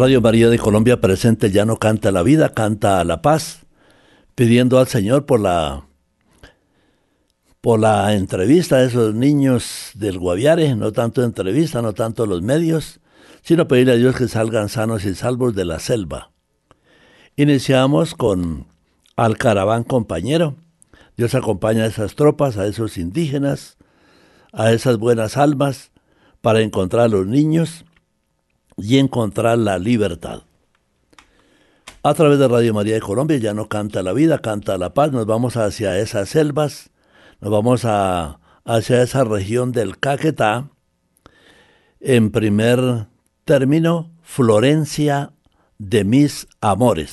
Radio María de Colombia presente ya no canta la vida, canta la paz, pidiendo al Señor por la por la entrevista a esos niños del Guaviare, no tanto entrevista, no tanto los medios, sino pedirle a Dios que salgan sanos y salvos de la selva. Iniciamos con Al Caraván Compañero. Dios acompaña a esas tropas, a esos indígenas, a esas buenas almas, para encontrar a los niños y encontrar la libertad. A través de Radio María de Colombia ya no canta la vida, canta la paz, nos vamos hacia esas selvas, nos vamos a, hacia esa región del Caquetá. En primer término, Florencia de mis amores.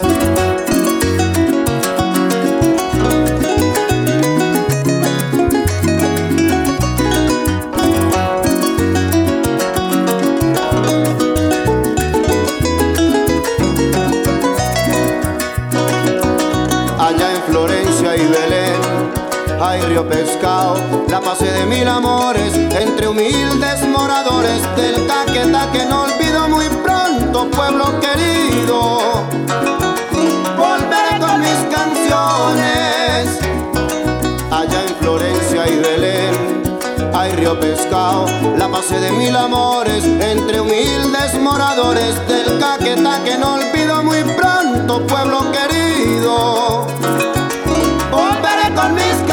Pescado, la pase de mil amores entre humildes moradores del Caquetá que no olvido muy pronto, pueblo querido. Volveré con mis canciones allá en Florencia y Belén. Hay río pescado, la pase de mil amores entre humildes moradores del Caquetá que no olvido muy pronto, pueblo querido. Volveré con mis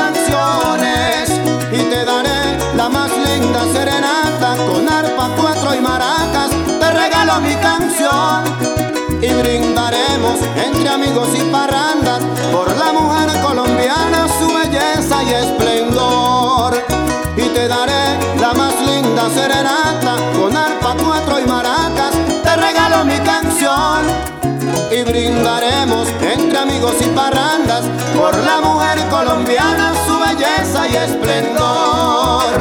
Regalo mi canción y brindaremos entre amigos y parrandas por la mujer colombiana, su belleza y esplendor. Y te daré la más linda serenata con arpa, cuatro y maracas. Te regalo mi canción y brindaremos entre amigos y parrandas por la mujer colombiana, su belleza y esplendor.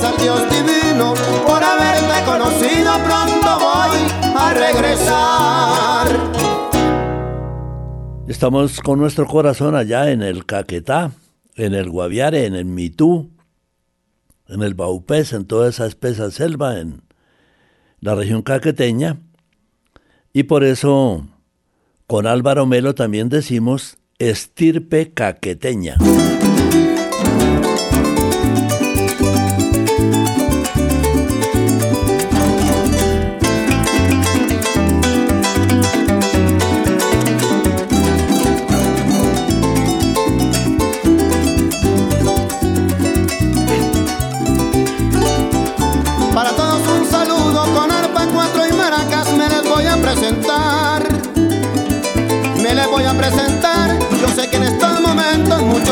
Dios divino por conocido, pronto voy a regresar. Estamos con nuestro corazón allá en el Caquetá, en el Guaviare, en el Mitú, en el Baupés, en toda esa espesa selva, en la región caqueteña, y por eso con Álvaro Melo también decimos estirpe caqueteña.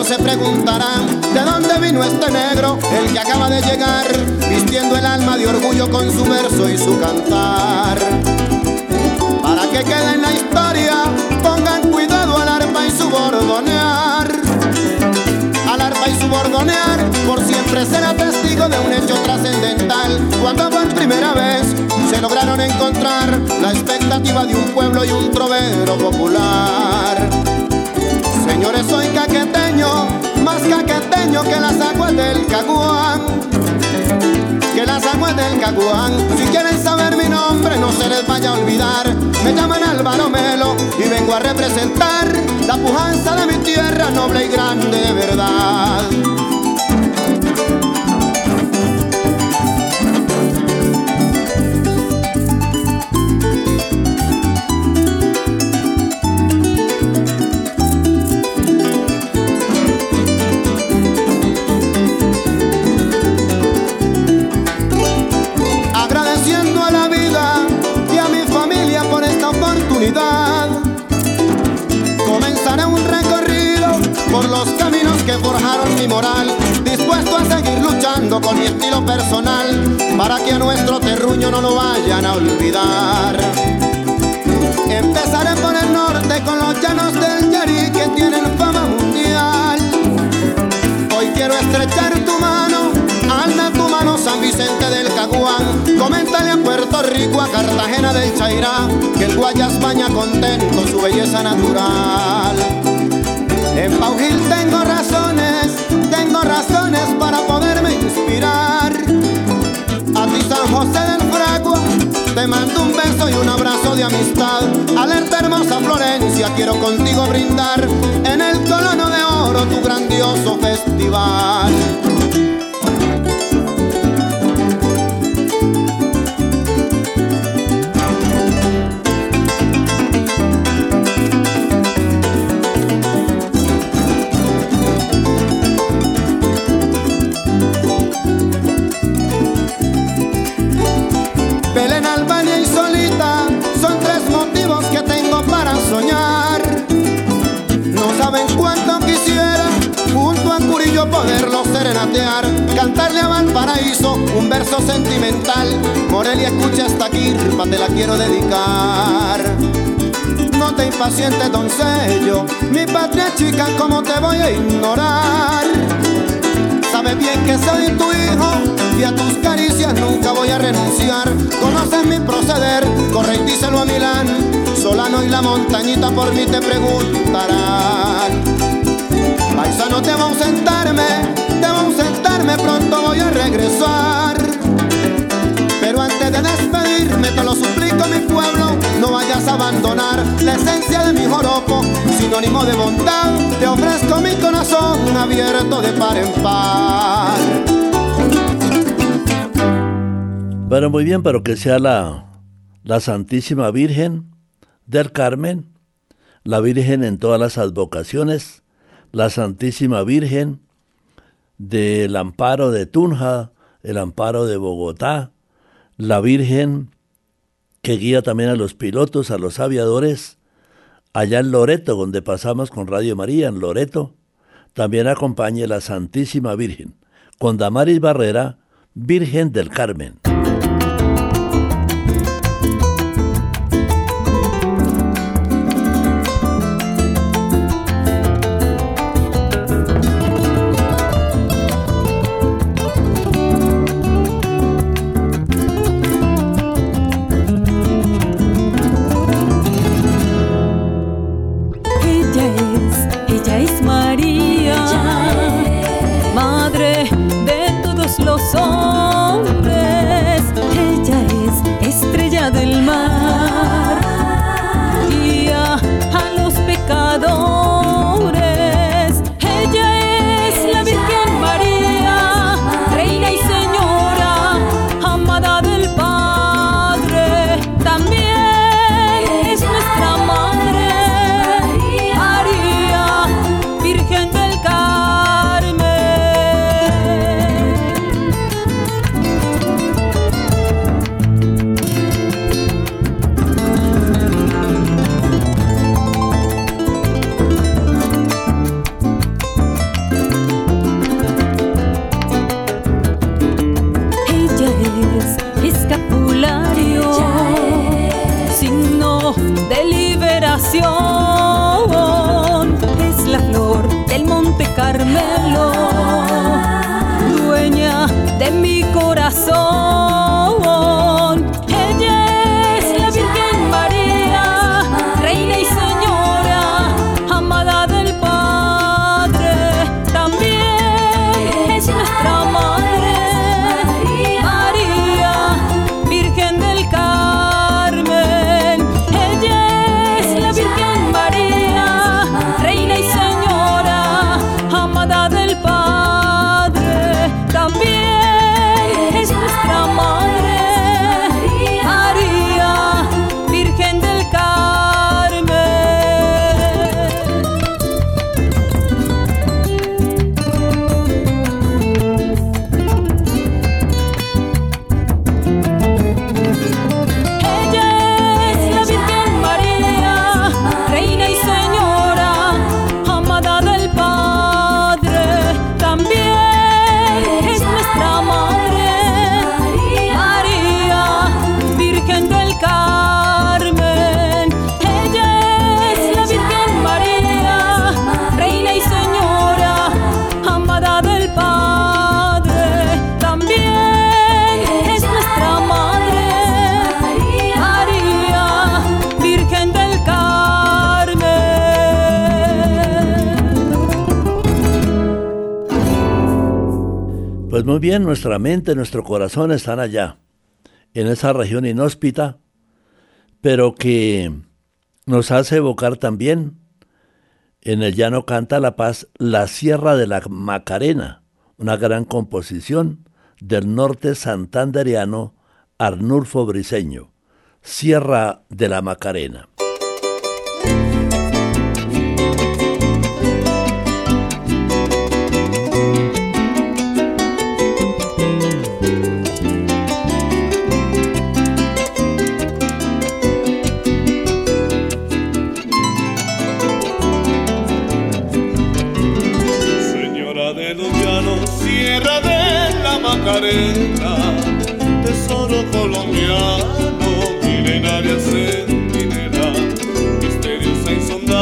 Se preguntarán de dónde vino este negro, el que acaba de llegar vistiendo el alma de orgullo con su verso y su cantar. Para que quede en la historia, pongan cuidado al arpa y su bordonear. Al arpa y su bordonear, por siempre será testigo de un hecho trascendental. Cuando por primera vez se lograron encontrar la expectativa de un pueblo y un trovero popular. Señores, soy más caqueteño que las aguas del Caguán. Que las aguas del Caguán. Si quieren saber mi nombre, no se les vaya a olvidar. Me llaman Álvaro Melo y vengo a representar la pujanza de mi tierra noble y grande de verdad. Puerto Rico, a Cartagena del Chairá, que el Guayas baña contento su belleza natural. En Paujil tengo razones, tengo razones para poderme inspirar. A ti San José del Fragua, te mando un beso y un abrazo de amistad. Alerta hermosa Florencia, quiero contigo brindar en el colono de oro tu grandioso festival. Cantarle a Valparaíso un verso sentimental. Morelia, escucha esta kirpa, te la quiero dedicar. No te impacientes, doncello, mi patria chica, ¿cómo te voy a ignorar? Sabes bien que soy tu hijo y a tus caricias nunca voy a renunciar. Conoces mi proceder, corre y díselo a Milán. Solano y la montañita por mí te preguntarán. Paisano, te va a ausentarme sentarme, pronto voy a regresar. Pero antes de despedirme, te lo suplico, mi pueblo, no vayas a abandonar la esencia de mi joropo, sinónimo de bondad. Te ofrezco mi corazón abierto de par en par. Bueno, muy bien, pero que sea la, la Santísima Virgen del Carmen, la Virgen en todas las advocaciones, la Santísima Virgen del amparo de Tunja, el amparo de Bogotá, la Virgen que guía también a los pilotos, a los aviadores, allá en Loreto, donde pasamos con Radio María, en Loreto, también acompañe la Santísima Virgen, con Damaris Barrera, Virgen del Carmen. Muy bien, nuestra mente, nuestro corazón están allá, en esa región inhóspita, pero que nos hace evocar también, en el llano canta la paz, la Sierra de la Macarena, una gran composición del norte santanderiano Arnulfo Briseño, Sierra de la Macarena.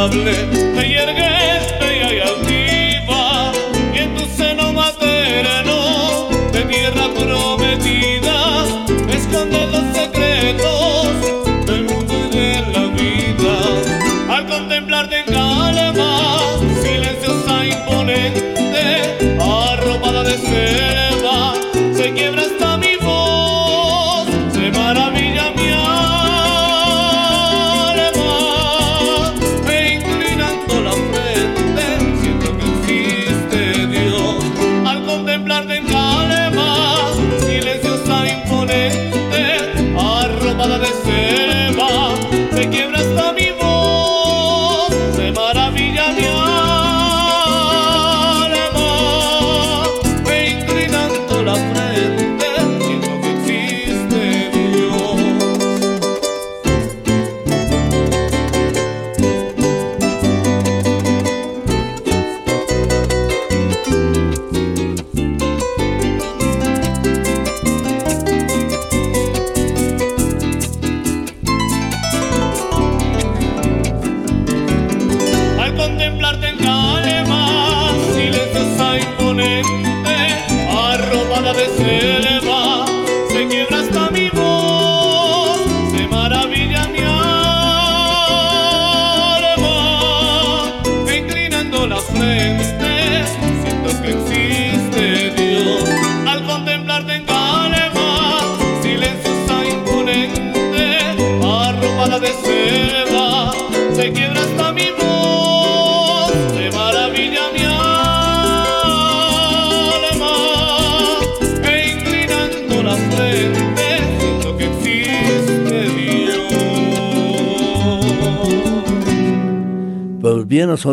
inevitable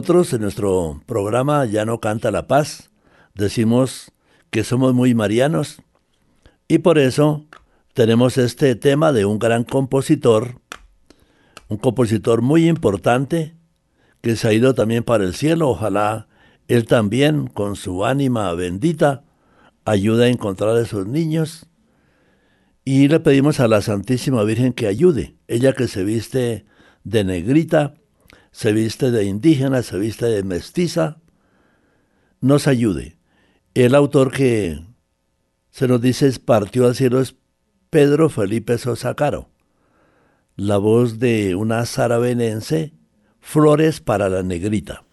en nuestro programa Ya no canta la paz, decimos que somos muy marianos y por eso tenemos este tema de un gran compositor, un compositor muy importante que se ha ido también para el cielo, ojalá él también con su ánima bendita ayude a encontrar a esos niños. Y le pedimos a la Santísima Virgen que ayude, ella que se viste de negrita, se viste de indígena, se viste de mestiza, nos ayude. El autor que Se nos dice, partió al cielo Pedro Felipe Sosa Caro. La voz de una sarabenense, Flores para la Negrita.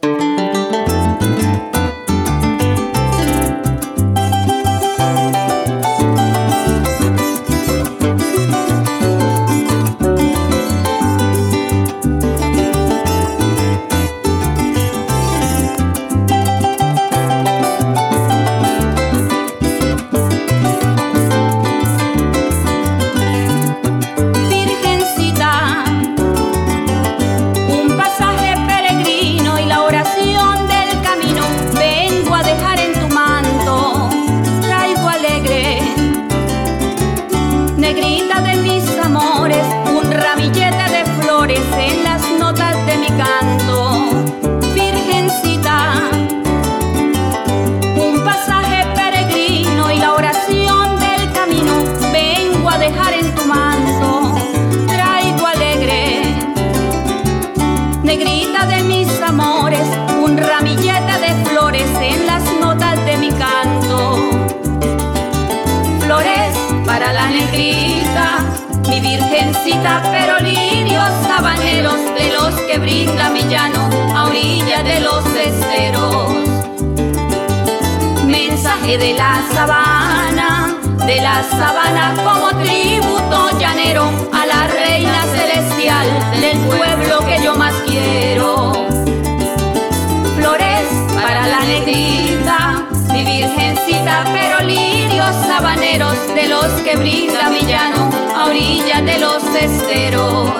Mensaje de la sabana, de la sabana como tributo llanero a la reina celestial del pueblo que yo más quiero. Flores para la negrita, mi virgencita, pero lirios sabaneros de los que brinda mi llano a orilla de los esteros.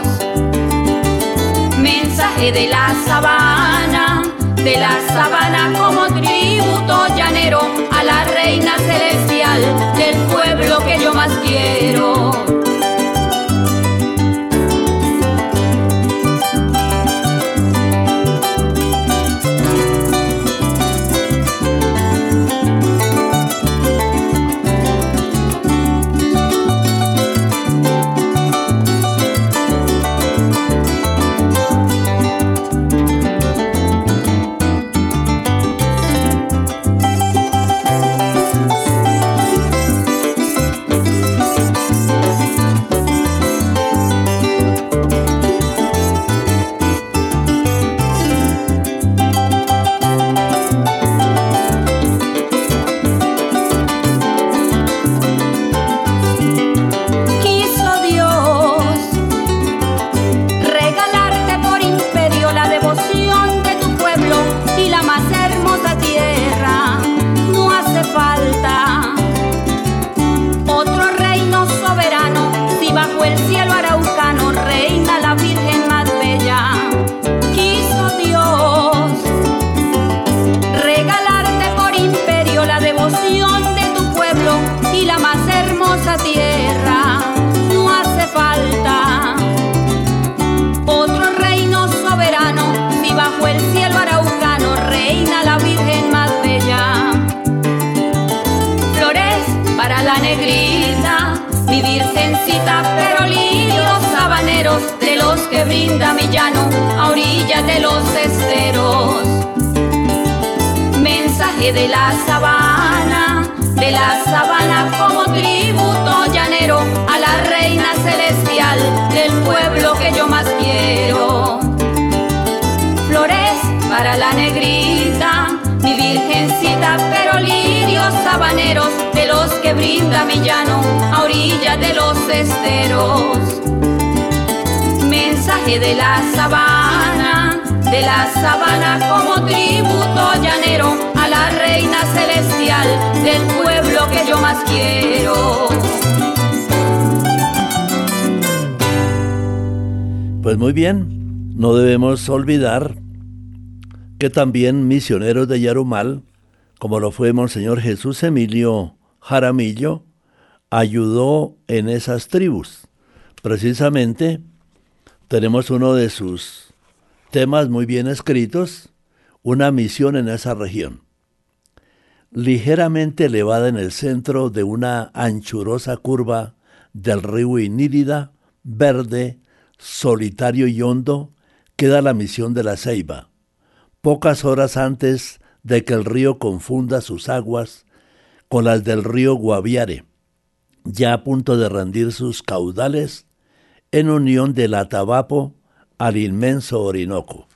Mensaje de la sabana, de la sabana como tributo llanero la reina celestial del pueblo que yo más quiero. Brinda mi llano a orillas de los esteros. Mensaje de la sabana, de la sabana como tributo llanero a la reina celestial del pueblo que yo más quiero. Flores para la negrita, mi virgencita, pero lirios sabaneros de los que brinda mi llano a orillas de los esteros mensaje de la sabana, de la sabana como tributo llanero a la reina celestial del pueblo que yo más quiero. Pues muy bien, no debemos olvidar que también misioneros de Yarumal, como lo fue Monseñor Jesús Emilio Jaramillo, ayudó en esas tribus, precisamente tenemos uno de sus temas muy bien escritos, una misión en esa región. Ligeramente elevada en el centro de una anchurosa curva del río Inírida, verde, solitario y hondo, queda la misión de la Ceiba. Pocas horas antes de que el río confunda sus aguas con las del río Guaviare, ya a punto de rendir sus caudales en unión del Atabapo al inmenso Orinoco.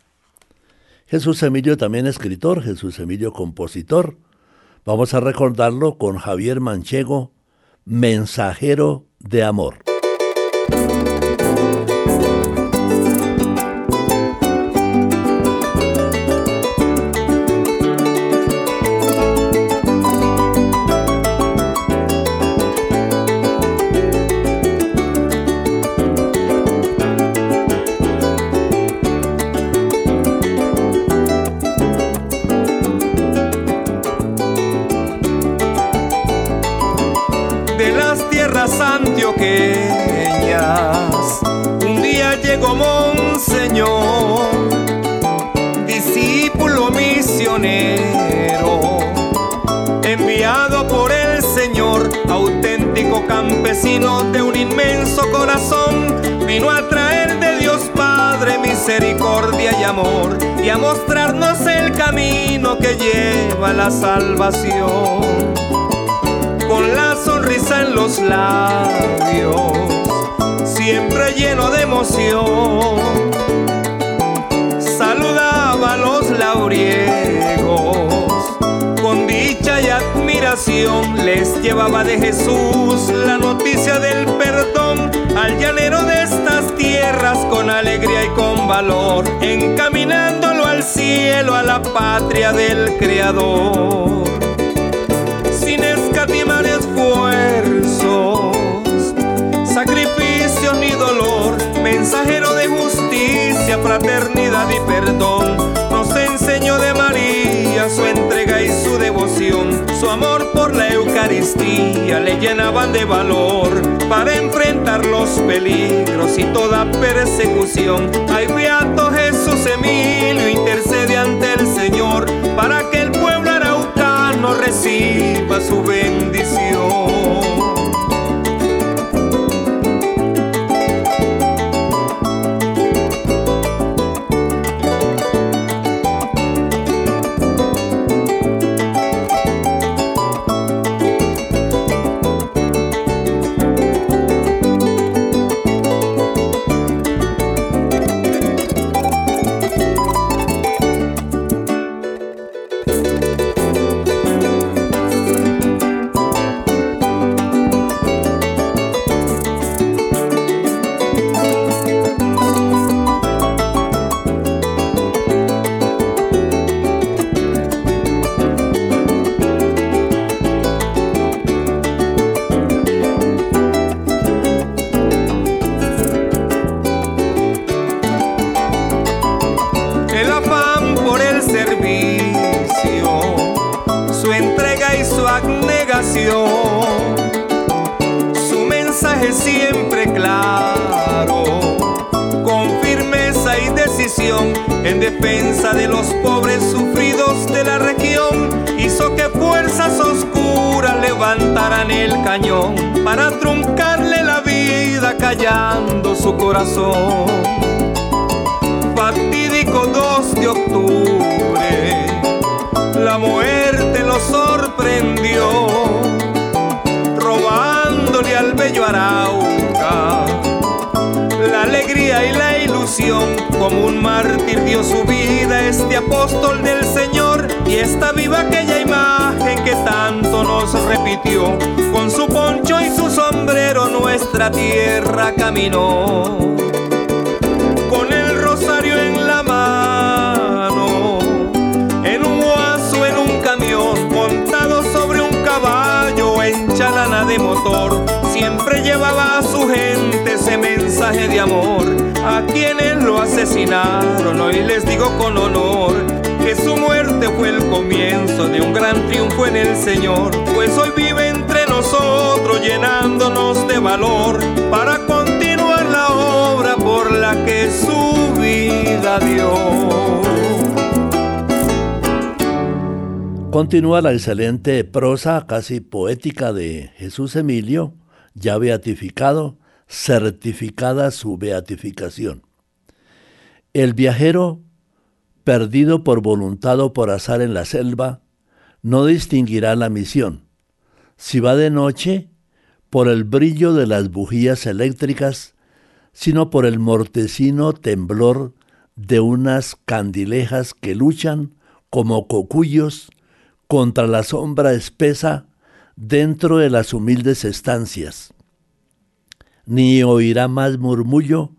Jesús Emilio también escritor, Jesús Emilio compositor. Vamos a recordarlo con Javier Manchego, mensajero de amor. Mostrarnos el camino que lleva a la salvación. Con la sonrisa en los labios, siempre lleno de emoción, saludaba a los lauriegos con dicha y admiración les llevaba de Jesús la noticia del perdón al llanero de estas tierras con alegría y con valor, encaminándolo al cielo, a la patria del Creador. Sin escatimar esfuerzos, sacrificio ni dolor, mensajero de justicia, fraternidad y perdón, Le llenaban de valor para enfrentar los peligros y toda persecución. Ay, beato Jesús Emilio, intercede ante el Señor para que el pueblo araucano reciba su bendición. Apóstol del Señor y está viva aquella imagen que tanto nos repitió. Con su poncho y su sombrero nuestra tierra caminó. De motor, siempre llevaba a su gente ese mensaje de amor a quienes lo asesinaron. Hoy les digo con honor que su muerte fue el comienzo de un gran triunfo en el Señor, pues hoy vive entre nosotros llenándonos de valor para continuar la obra por la que su vida dio. Continúa la excelente prosa casi poética de Jesús Emilio, ya beatificado, certificada su beatificación. El viajero, perdido por voluntad o por azar en la selva, no distinguirá la misión, si va de noche, por el brillo de las bujías eléctricas, sino por el mortecino temblor de unas candilejas que luchan como cocuyos contra la sombra espesa dentro de las humildes estancias. Ni oirá más murmullo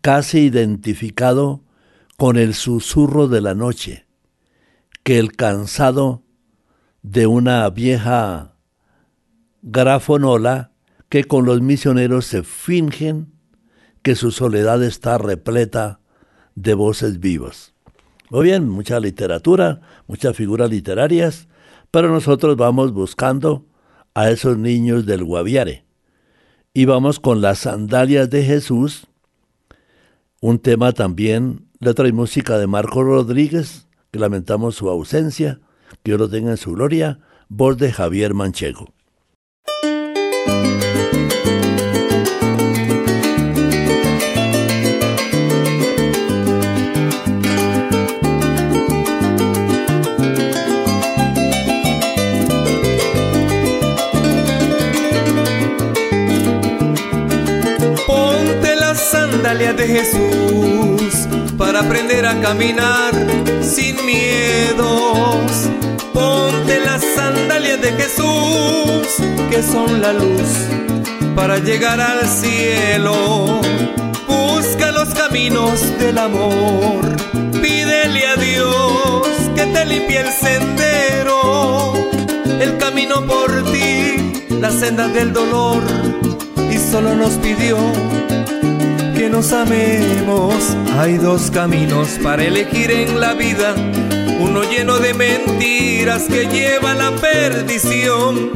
casi identificado con el susurro de la noche, que el cansado de una vieja grafonola que con los misioneros se fingen que su soledad está repleta de voces vivas. Muy bien, mucha literatura, muchas figuras literarias, pero nosotros vamos buscando a esos niños del Guaviare. Y vamos con las sandalias de Jesús, un tema también, letra y música de Marco Rodríguez, que lamentamos su ausencia, que Dios lo tenga en su gloria, voz de Javier Manchego. De Jesús para aprender a caminar sin miedos. Ponte las sandalias de Jesús que son la luz para llegar al cielo. Busca los caminos del amor. Pídele a Dios que te limpie el sendero. El camino por ti, la senda del dolor. Y solo nos pidió nos amemos. Hay dos caminos para elegir en la vida. Uno lleno de mentiras que lleva a la perdición.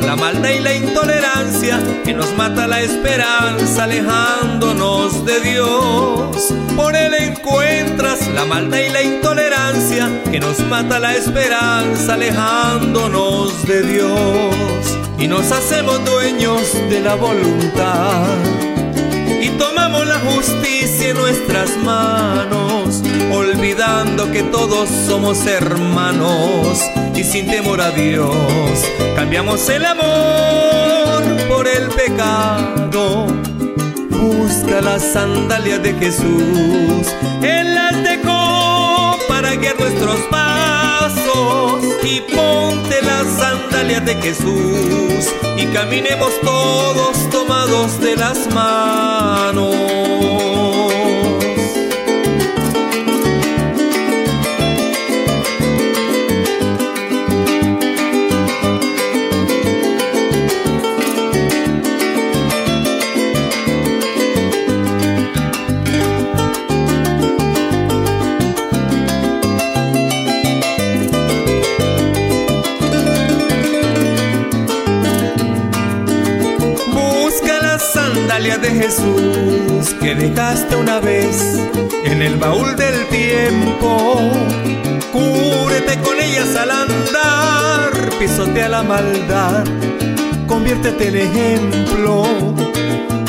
La maldad y la intolerancia que nos mata la esperanza alejándonos de Dios. Por él encuentras la maldad y la intolerancia que nos mata la esperanza alejándonos de Dios. Y nos hacemos dueños de la voluntad y tomamos la justicia en nuestras manos, olvidando que todos somos hermanos y sin temor a Dios cambiamos el amor por el pecado. Busca las sandalias de Jesús, Él las dejó para guiar nuestros pasos y ponte las sandalias de Jesús y caminemos todos tomados de las manos. De Jesús que dejaste una vez en el baúl del tiempo. Cúrete con ellas al andar, pisotea la maldad, conviértete en ejemplo.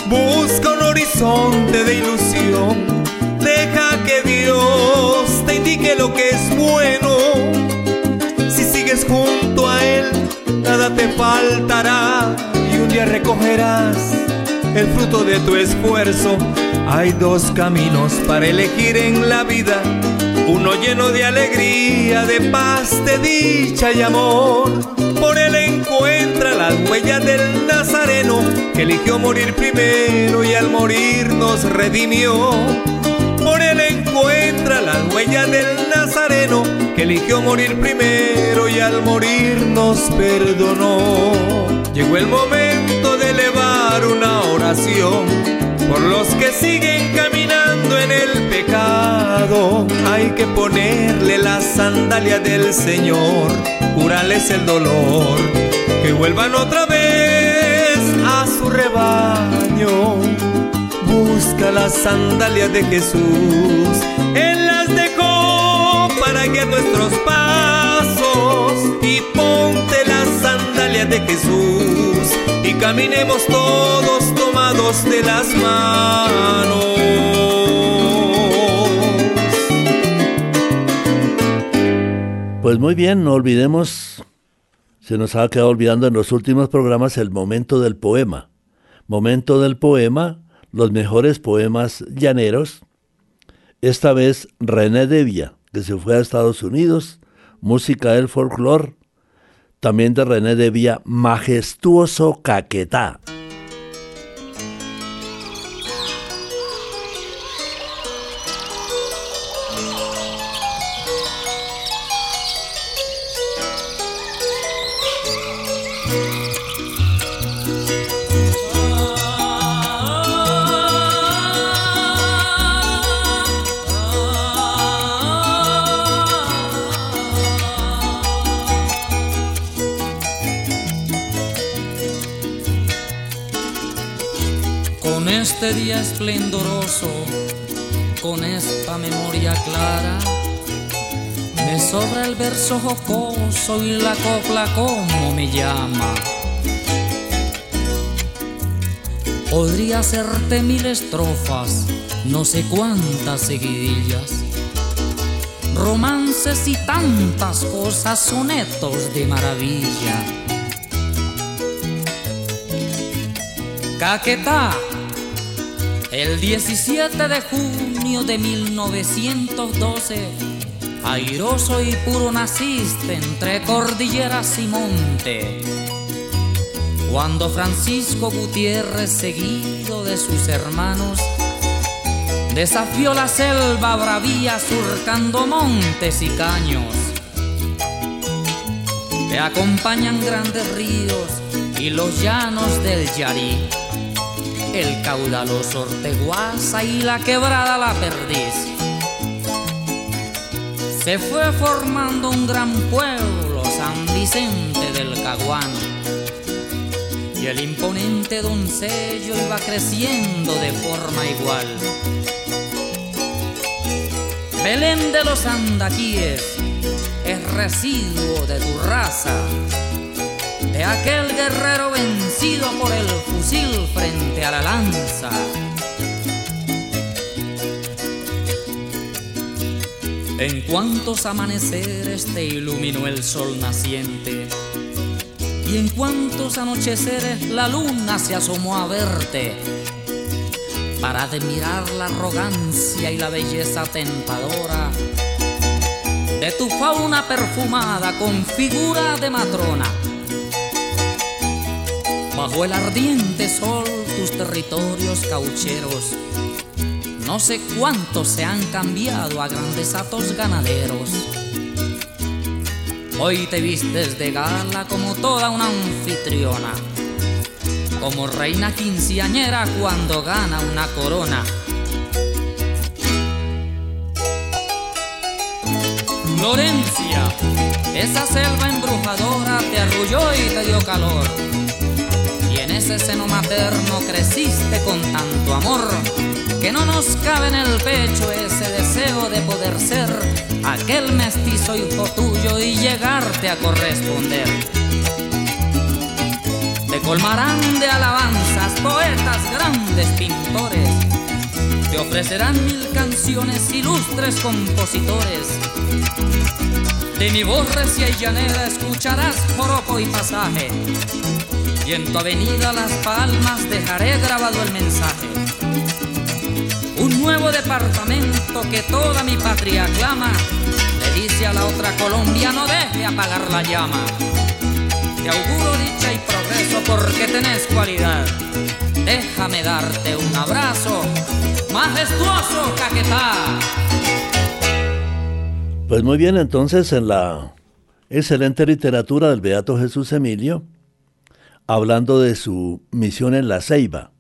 Busca un horizonte de ilusión, deja que Dios te indique lo que es bueno. Si sigues junto a Él, nada te faltará y un día recogerás el fruto de tu esfuerzo. Hay dos caminos para elegir en la vida, uno lleno de alegría, de paz, de dicha y amor. Por él encuentra las huellas del Nazareno, que eligió morir primero y al morir nos redimió. Eligió morir primero y al morir nos perdonó. Llegó el momento de elevar una oración por los que siguen caminando en el pecado. Hay que ponerle la sandalia del Señor, curarles el dolor, que vuelvan otra vez a su rebaño. Busca las sandalias de Jesús, Él nuestros pasos y ponte las sandalias de Jesús y caminemos todos tomados de las manos. Pues muy bien, no olvidemos Se nos ha quedado olvidando en los últimos programas el momento del poema. Momento del poema, los mejores poemas llaneros. Esta vez René Devia, que se fue a Estados Unidos, música del folclore. También de René Devia, Majestuoso Caquetá. Esplendoroso, con esta memoria clara, me sobra el verso jocoso y la copla como me llama. Podría hacerte mil estrofas, no sé cuántas seguidillas, romances y tantas cosas, sonetos de maravilla. Caquetá el 17 de junio de 1912, airoso y puro naciste entre cordilleras y monte. Cuando Francisco Gutiérrez, seguido de sus hermanos, desafió la selva bravía surcando montes y caños. Te acompañan grandes ríos y los llanos del Yarí el caudaloso Orteguaza y la quebrada La Perdiz. Se fue formando un gran pueblo, San Vicente del Caguán. Y el imponente doncello iba creciendo de forma igual. Belén de los Andaquíes es residuo de tu raza de aquel guerrero vencido por el fusil frente a la lanza. En cuantos amaneceres te iluminó el sol naciente, y en cuantos anocheceres la luna se asomó a verte, para admirar la arrogancia y la belleza tentadora de tu fauna perfumada con figura de matrona Bajo el ardiente sol tus territorios caucheros, no sé cuántos se han cambiado a grandes atos ganaderos. Hoy te vistes de gala como toda una anfitriona, como reina quinceañera cuando gana una corona. Florencia, esa selva embrujadora te arrulló y te dio calor ese seno materno creciste con tanto amor que no nos cabe en el pecho ese deseo de poder ser aquel mestizo hijo tuyo y llegarte a corresponder. Te colmarán de alabanzas poetas, grandes pintores, te ofrecerán mil canciones, ilustres compositores. De mi voz recia y llanera escucharás joropo y pasaje y en tu avenida Las Palmas dejaré grabado el mensaje. Un nuevo departamento que toda mi patria aclama, le dice a la otra Colombia no deje apagar la llama. Te auguro dicha y progreso porque tenés cualidad. Déjame darte un abrazo, majestuoso Caquetá. Pues muy bien, entonces en la excelente literatura del Beato Jesús Emilio, hablando de su misión en la Ceiba.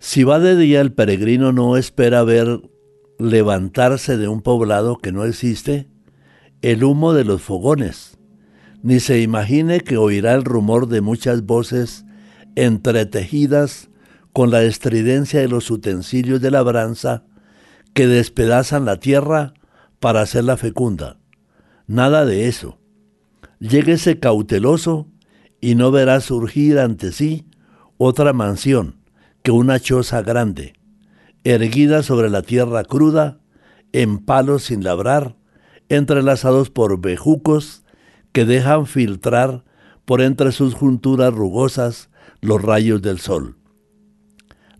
Si va de día el peregrino no espera ver levantarse de un poblado que no existe el humo de los fogones, ni se imagine que oirá el rumor de muchas voces entretejidas con la estridencia de los utensilios de labranza que despedazan la tierra para hacerla fecunda. Nada de eso. Lléguese cauteloso y no verá surgir ante sí otra mansión que una choza grande, erguida sobre la tierra cruda, en palos sin labrar, entrelazados por bejucos que dejan filtrar por entre sus junturas rugosas los rayos del sol.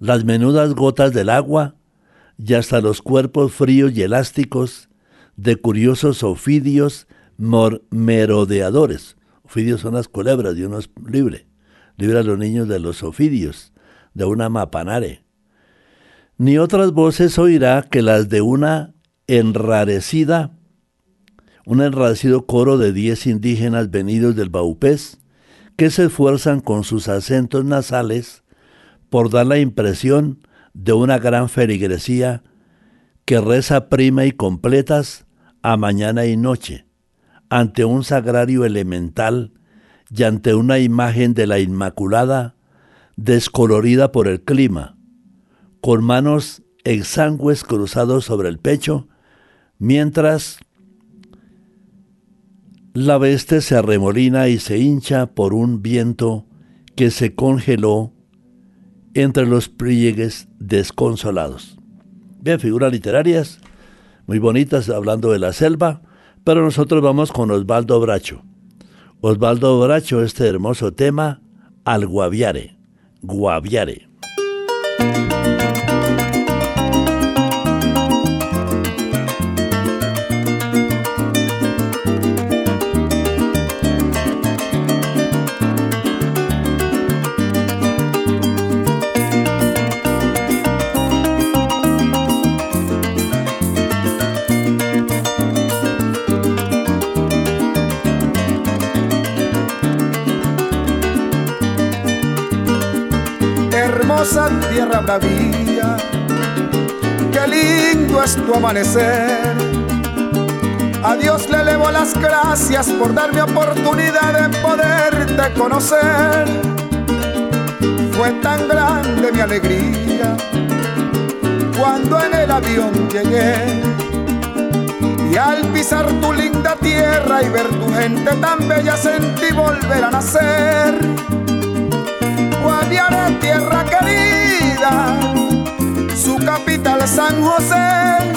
Las menudas gotas del agua y hasta los cuerpos fríos y elásticos de curiosos ofidios merodeadores. Ofidios son las culebras uno es libre. Libre a los niños de los ofidios, de una mapanare. Ni otras voces oirá que las de una enrarecida, un enrarecido coro de diez indígenas venidos del Baupés, que se esfuerzan con sus acentos nasales por dar la impresión de una gran feligresía que reza prima y completas a mañana y noche, ante un sagrario elemental y ante una imagen de la Inmaculada descolorida por el clima, con manos exangües cruzados sobre el pecho, mientras la veste se arremolina y se hincha por un viento que se congeló entre los pliegues desconsolados. Bien, figuras literarias muy bonitas hablando de la selva, pero nosotros vamos con Osvaldo Bracho. Osvaldo Bracho, este hermoso tema, al guaviare, guaviare. Tierra bravía, qué lindo es tu amanecer. A Dios le elevo las gracias por darme oportunidad de poderte conocer. Fue tan grande mi alegría cuando en el avión llegué. Y al pisar tu linda tierra y ver tu gente tan bella sentí volver a nacer Guaviare, tierra querida, su capital San José.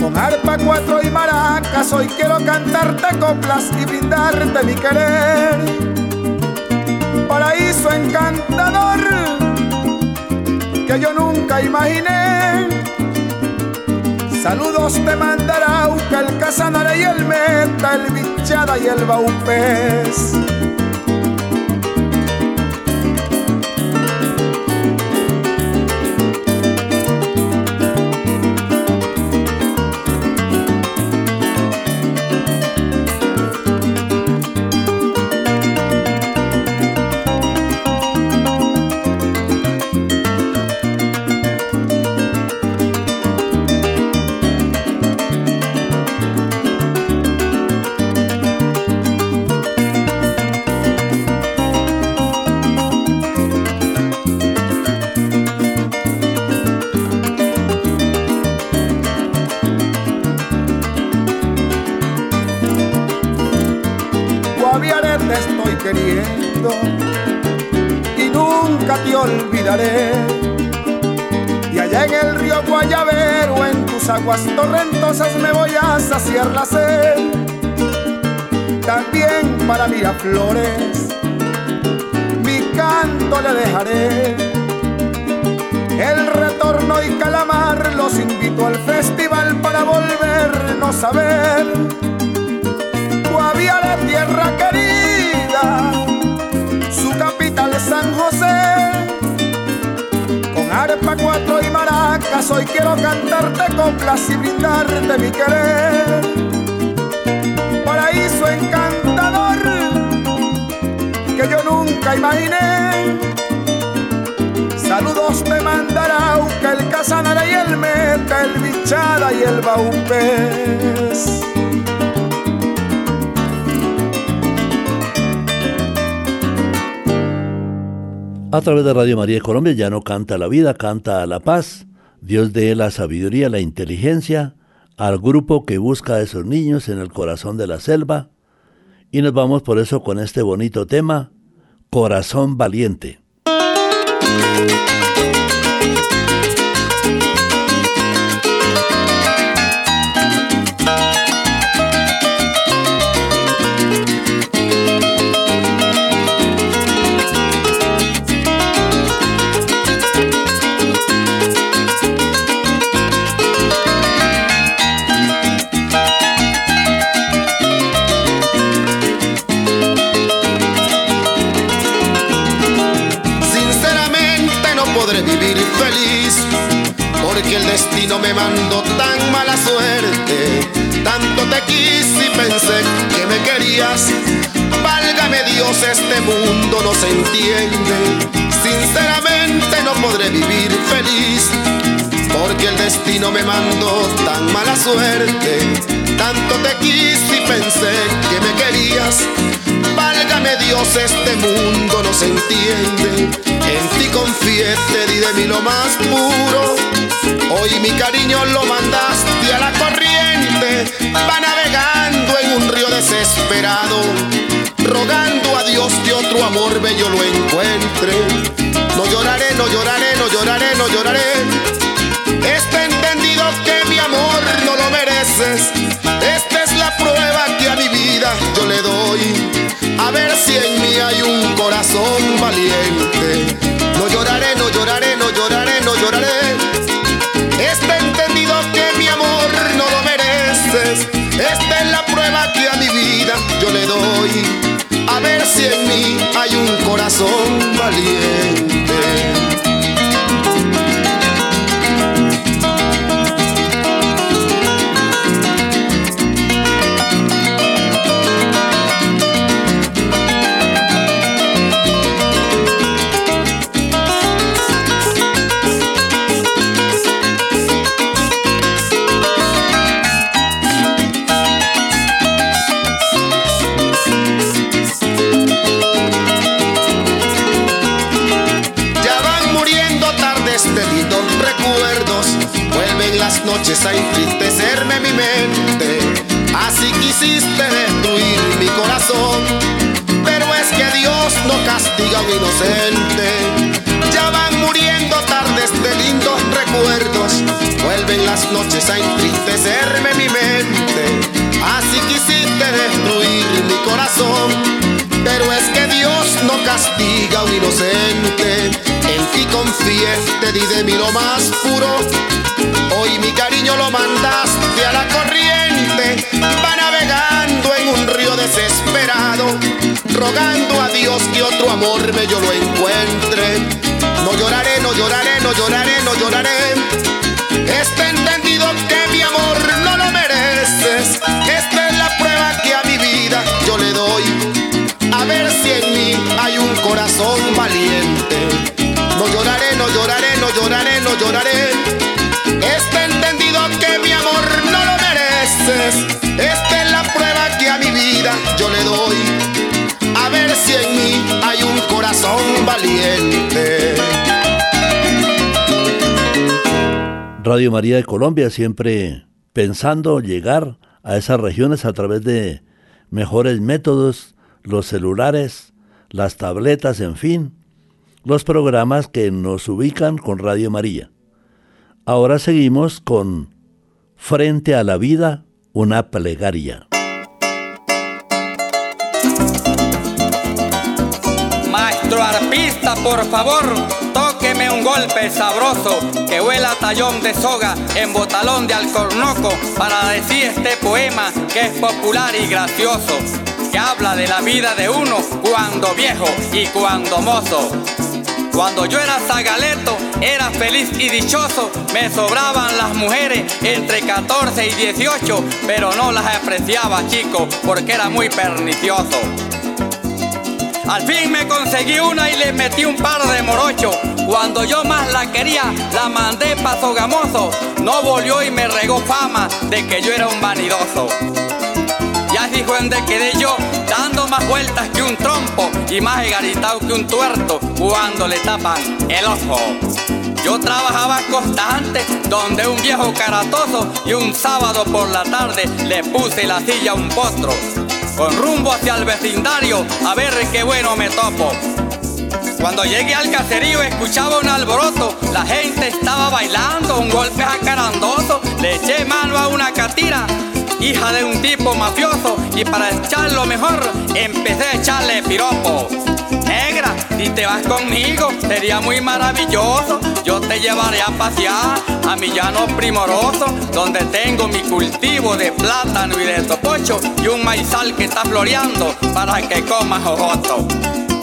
Con arpa, cuatro y maracas, hoy quiero cantarte coplas y brindarte mi querer. Paraíso encantador que yo nunca imaginé. Saludos te mandará el Casanare y el Meta, el Bichada y el Baupés. Aguas torrentosas, me voy a saciar la sed. También para Miraflores, mi canto le dejaré. El retorno y calamar los invito al festival para volvernos a ver. Guaviare, tierra querida, su capital es San José arpa, cuatro y maracas, hoy quiero cantarte coplas y brindarte mi querer. Paraíso encantador que yo nunca imaginé. Saludos te mandará el Casanare y el Meta, el Bichada y el Baupés. A través de Radio María Colombia ya no canta la vida, canta la paz. Dios dé la sabiduría, la inteligencia al grupo que busca a esos niños en el corazón de la selva. Y nos vamos por eso con este bonito tema, Corazón Valiente. Mandó tan mala suerte. Tanto te quise y pensé que me querías. Válgame Dios, este mundo no se entiende. En ti confié, te di de mí lo más puro. Hoy mi cariño lo mandaste a la corriente. Va navegando en un río desesperado. Rogando a Dios que otro amor bello lo encuentre. No lloraré, no lloraré, no lloraré, no lloraré. Está entendido que mi amor no lo mereces. Esta es la prueba que a mi vida yo le doy. A ver si en mí hay un corazón valiente. No lloraré, no lloraré, no lloraré, no lloraré. Está entendido que mi amor no lo mereces. Esta es la prueba que a mi vida yo le doy. A ver si en mí hay un corazón valiente. Inocente. Ya van muriendo tardes de lindos recuerdos. Vuelven las noches a entristecerme mi mente. Así quisiste destruir mi corazón. Pero es que Dios no castiga a un inocente. En ti confié, te di de mí lo más puro. Hoy mi cariño lo mandaste a la corriente. Va navegando en un río desesperado. Rogando a Dios que otro amor bello lo encuentre. No lloraré, no lloraré, no lloraré, no lloraré. Está entendido que mi amor no lo mereces. Esta es la prueba que a mi vida yo le doy. A ver si en mí hay un corazón valiente. No lloraré, no lloraré, no lloraré, no lloraré. Está entendido que mi amor no lo mereces. Esta es la prueba que a mi vida yo le doy. A ver si en mí hay un corazón valiente. Radio María de Colombia siempre pensando llegar a esas regiones a través de mejores métodos, los celulares, las tabletas, en fin, los programas que nos ubican con Radio María. Ahora seguimos con Frente a la Vida, una plegaria. Maestro arpista, por favor, tóqueme un golpe sabroso que huela tallón de soga en botalón de alcornoco para decir este poema que es popular y gracioso, que habla de la vida de uno cuando viejo y cuando mozo. Cuando yo era zagaleto, era feliz y dichoso, me sobraban las mujeres entre 14 y 18, pero no las apreciaba, chico, porque era muy pernicioso. Al fin me conseguí una y le metí un par de morochos. Cuando yo más la quería, la mandé pa' Sogamoso. No volvió y me regó fama de que yo era un vanidoso. Y así fue donde quedé yo, dando más vueltas que un trompo y más egaritado que un tuerto cuando le tapan el ojo. Yo trabajaba constante donde un viejo caratoso y un sábado por la tarde le puse la silla a un postro. Con rumbo hacia el vecindario a ver qué bueno me topo. Cuando llegué al caserío escuchaba un alboroto, la gente estaba bailando, un golpe jacarandoso, le eché mano a una catira, hija de un tipo mafioso, y para echarlo mejor empecé a echarle piropo. Negra, si te vas conmigo sería muy maravilloso, yo te llevaré a pasear a mi llano primoroso, donde tengo mi cultivo de plátano y de topocho y un maizal que está floreando para que comas jojoto.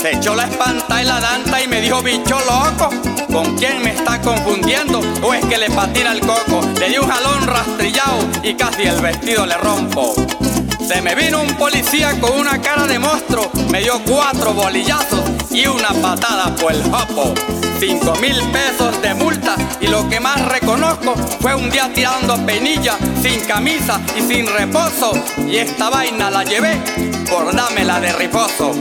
Se echó la espanta y la danta y me dijo, bicho loco, ¿con quién me está confundiendo? ¿O es que le patina el coco? Le di un jalón rastrillado y casi el vestido le rompo. Se me vino un policía con una cara de monstruo, me dio cuatro bolillazos y una patada por el jopo. Cinco mil pesos de multa y lo que más reconozco fue un día tirando penilla, sin camisa y sin reposo. Y esta vaina la llevé por la de riposo.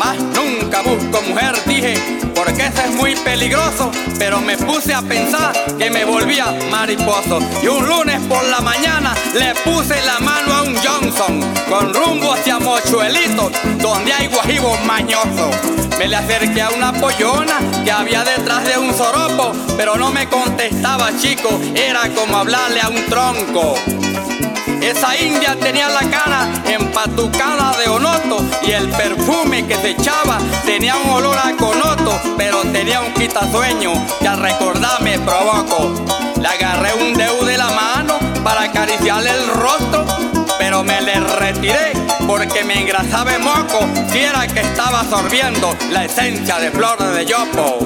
Más nunca busco mujer, dije, porque eso es muy peligroso. Pero me puse a pensar que me volvía mariposo. Y un lunes por la mañana le puse la mano a un Johnson con rumbo hacia Mochuelito, donde hay guajibos mañosos. Me le acerqué a una pollona que había detrás de un soropo, pero no me contestaba, chico, era como hablarle a un tronco. Esa india tenía la cara empatucada de onoto y el perfume que se echaba tenía un olor a conoto, pero tenía un quitasueño que al recordarme provoco. Le agarré un dedo de la mano para acariciarle el rostro, pero me le retiré porque me engrasaba el moco si era que estaba absorbiendo la esencia de flor de yopo.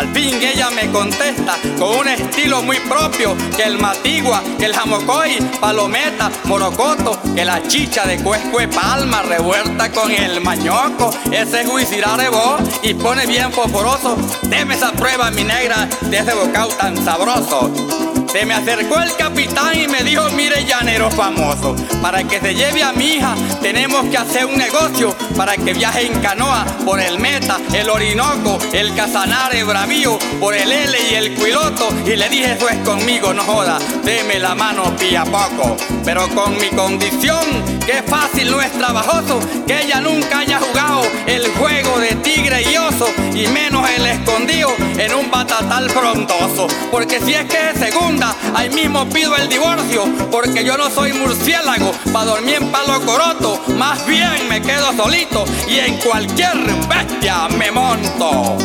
Al fin ella me contesta con un estilo muy propio que el matigua, que el jamocoy, palometa, morocoto, que la chicha de cuescue palma revuelta con el mañoco. Ese de voz y pone bien fosforoso. Deme esa prueba, mi negra, de ese bocado tan sabroso. Se me acercó el capitán y me dijo, mire llanero famoso, para que se lleve a mi hija tenemos que hacer un negocio para que viaje en canoa por el Meta, el Orinoco, el Casanare Bravío, por el L y el Cuiloto. Y le dije, eso es conmigo, no joda, deme la mano pía poco. Pero con mi condición, que fácil no es trabajoso, que ella nunca haya jugado el juego de tigre y oso, y menos el escondido en un batatal frondoso. Porque si es que es segundo, ahí mismo pido el divorcio, porque yo no soy murciélago, pa' dormir en palo coroto, más bien me quedo solito y en cualquier bestia me monto.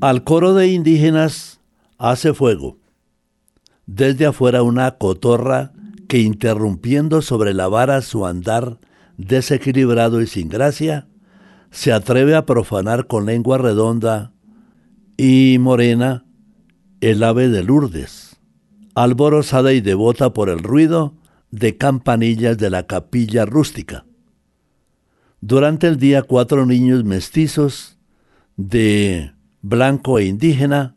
Al coro de indígenas hace fuego. Desde afuera una cotorra que interrumpiendo sobre la vara su andar desequilibrado y sin gracia, se atreve a profanar con lengua redonda y morena el ave de Lourdes, alborozada y devota por el ruido de campanillas de la capilla rústica. Durante el día cuatro niños mestizos de blanco e indígena,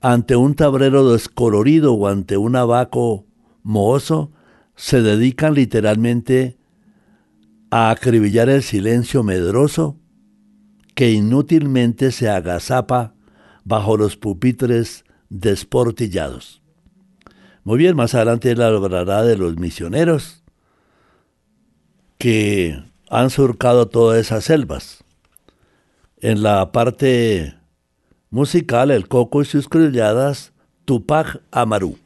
ante un tablero descolorido o ante un abaco mohoso, se dedican literalmente a acribillar el silencio medroso que inútilmente se agazapa bajo los pupitres desportillados. Muy bien, más adelante él hablará de los misioneros que han surcado todas esas selvas. En la parte musical, el coco y sus crilladas, Tupac Amaru.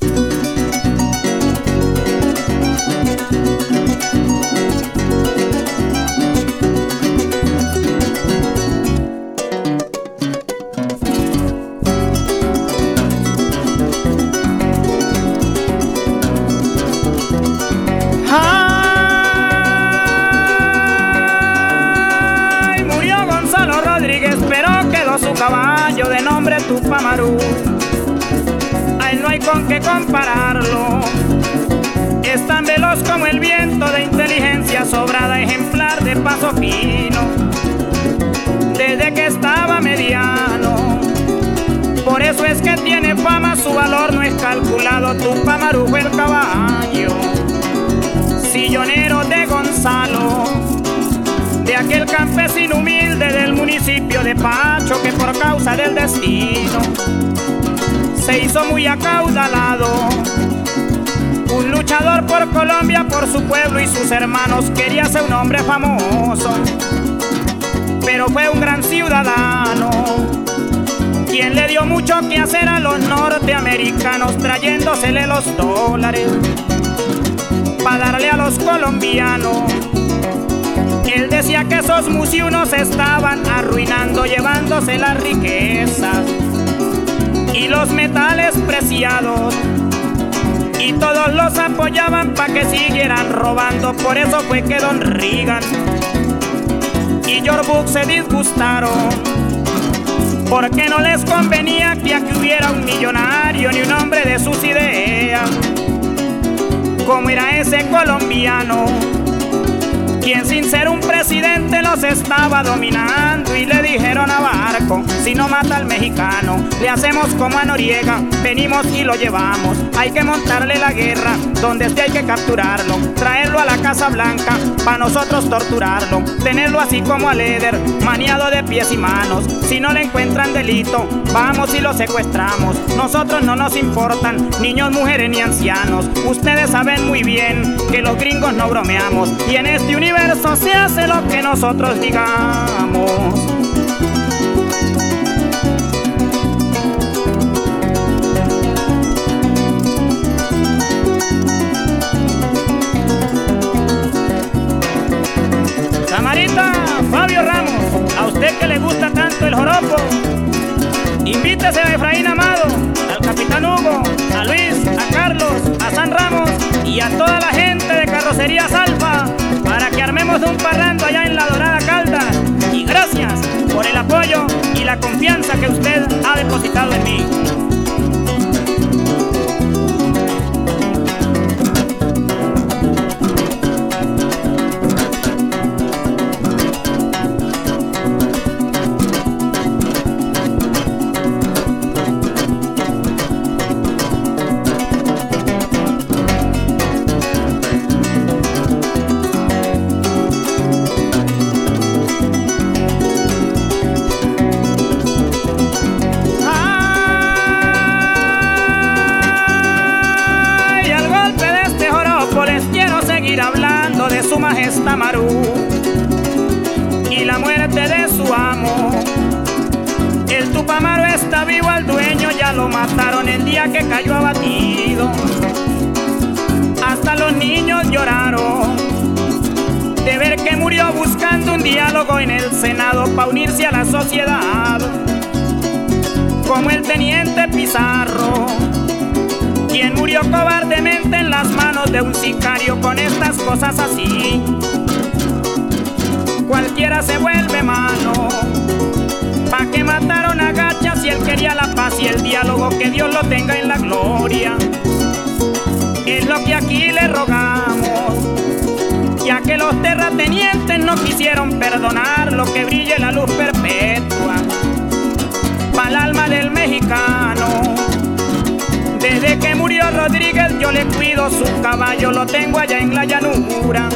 Tupamaru. Ay, no hay con qué compararlo. Es tan veloz como el viento de inteligencia sobrada, ejemplar de paso fino. Desde que estaba mediano. Por eso es que tiene fama, su valor no es calculado. Tupamaru fue el caballo. Sillonero de Gonzalo aquel campesino humilde del municipio de Pacho que por causa del destino se hizo muy acaudalado. Un luchador por Colombia, por su pueblo y sus hermanos, quería ser un hombre famoso, pero fue un gran ciudadano, quien le dio mucho que hacer a los norteamericanos, trayéndosele los dólares para darle a los colombianos él decía que esos museos estaban arruinando, llevándose las riquezas y los metales preciados. y todos los apoyaban para que siguieran robando. Por eso fue que Don Reagan y George Bush se disgustaron. Porque no les convenía que aquí hubiera un millonario ni un hombre de sus ideas, como era ese colombiano quien sin ser un presidente los estaba dominando y le dijeron a Barco, si no mata al mexicano, le hacemos como a Noriega, venimos y lo llevamos, hay que montarle la guerra, donde esté hay que capturarlo, traerlo a la Casa Blanca, para nosotros torturarlo, tenerlo así como a Leder, maniado de pies y manos, si no le encuentran delito, vamos y lo secuestramos, nosotros no nos importan, niños, mujeres ni ancianos, ustedes saben muy bien que los gringos no bromeamos, y en este universo se hace lo que nosotros digamos. Camarita Fabio Ramos, a usted que le gusta tanto el joropo, invítese a Efraín Amado, al Capitán Hugo, a Luis, a Carlos, a San Ramos y a toda la gente de Carrocerías Alfa un parlando allá en la Dorada Calda. Y gracias por el apoyo y la confianza que usted ha depositado en mí. Para unirse a la sociedad. Como el teniente Pizarro, quien murió cobardemente en las manos de un sicario con estas cosas así cualquiera se vuelve mano. Pa' que mataron a Gacha si él quería la paz y el diálogo, que Dios lo tenga en la gloria. Es lo que aquí le rogamos, ya que los terratenientes no quisieron perdonar lo que brille la luz perpetua. Para el alma del mexicano. Desde que murió Rodríguez yo le cuido su caballo, lo tengo allá en la llanura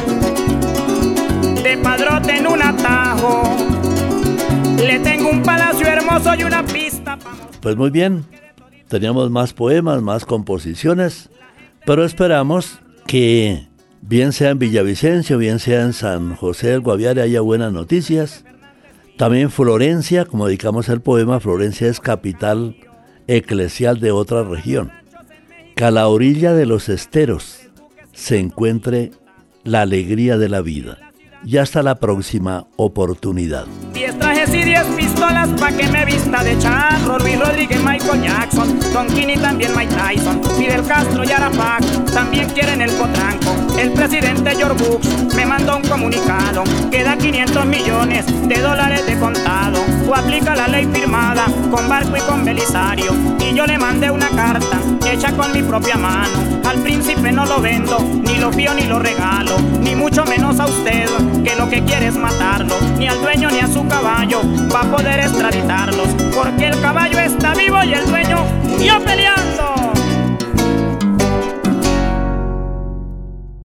de padrote en un atajo. Le tengo un palacio hermoso y una pista. Pues muy bien, teníamos más poemas, más composiciones, pero esperamos que bien sea en Villavicencio, bien sea en San José del Guaviare haya buenas noticias. También Florencia, como dedicamos el poema, Florencia es capital eclesial de otra región. Que a la orilla de los esteros se encuentre la alegría de la vida y hasta la próxima oportunidad. El presidente George Bush me mandó un comunicado que da 500 millones de dólares de contado. O aplica la ley firmada con Barco y con Belisario. Y yo le mandé una carta hecha con mi propia mano. Al príncipe no lo vendo, ni lo fío ni lo regalo, ni mucho menos a usted que lo que quiere es matarlo, ni al dueño ni a su caballo, va a poder extraditarlos, porque el caballo está vivo y el dueño murió peleando.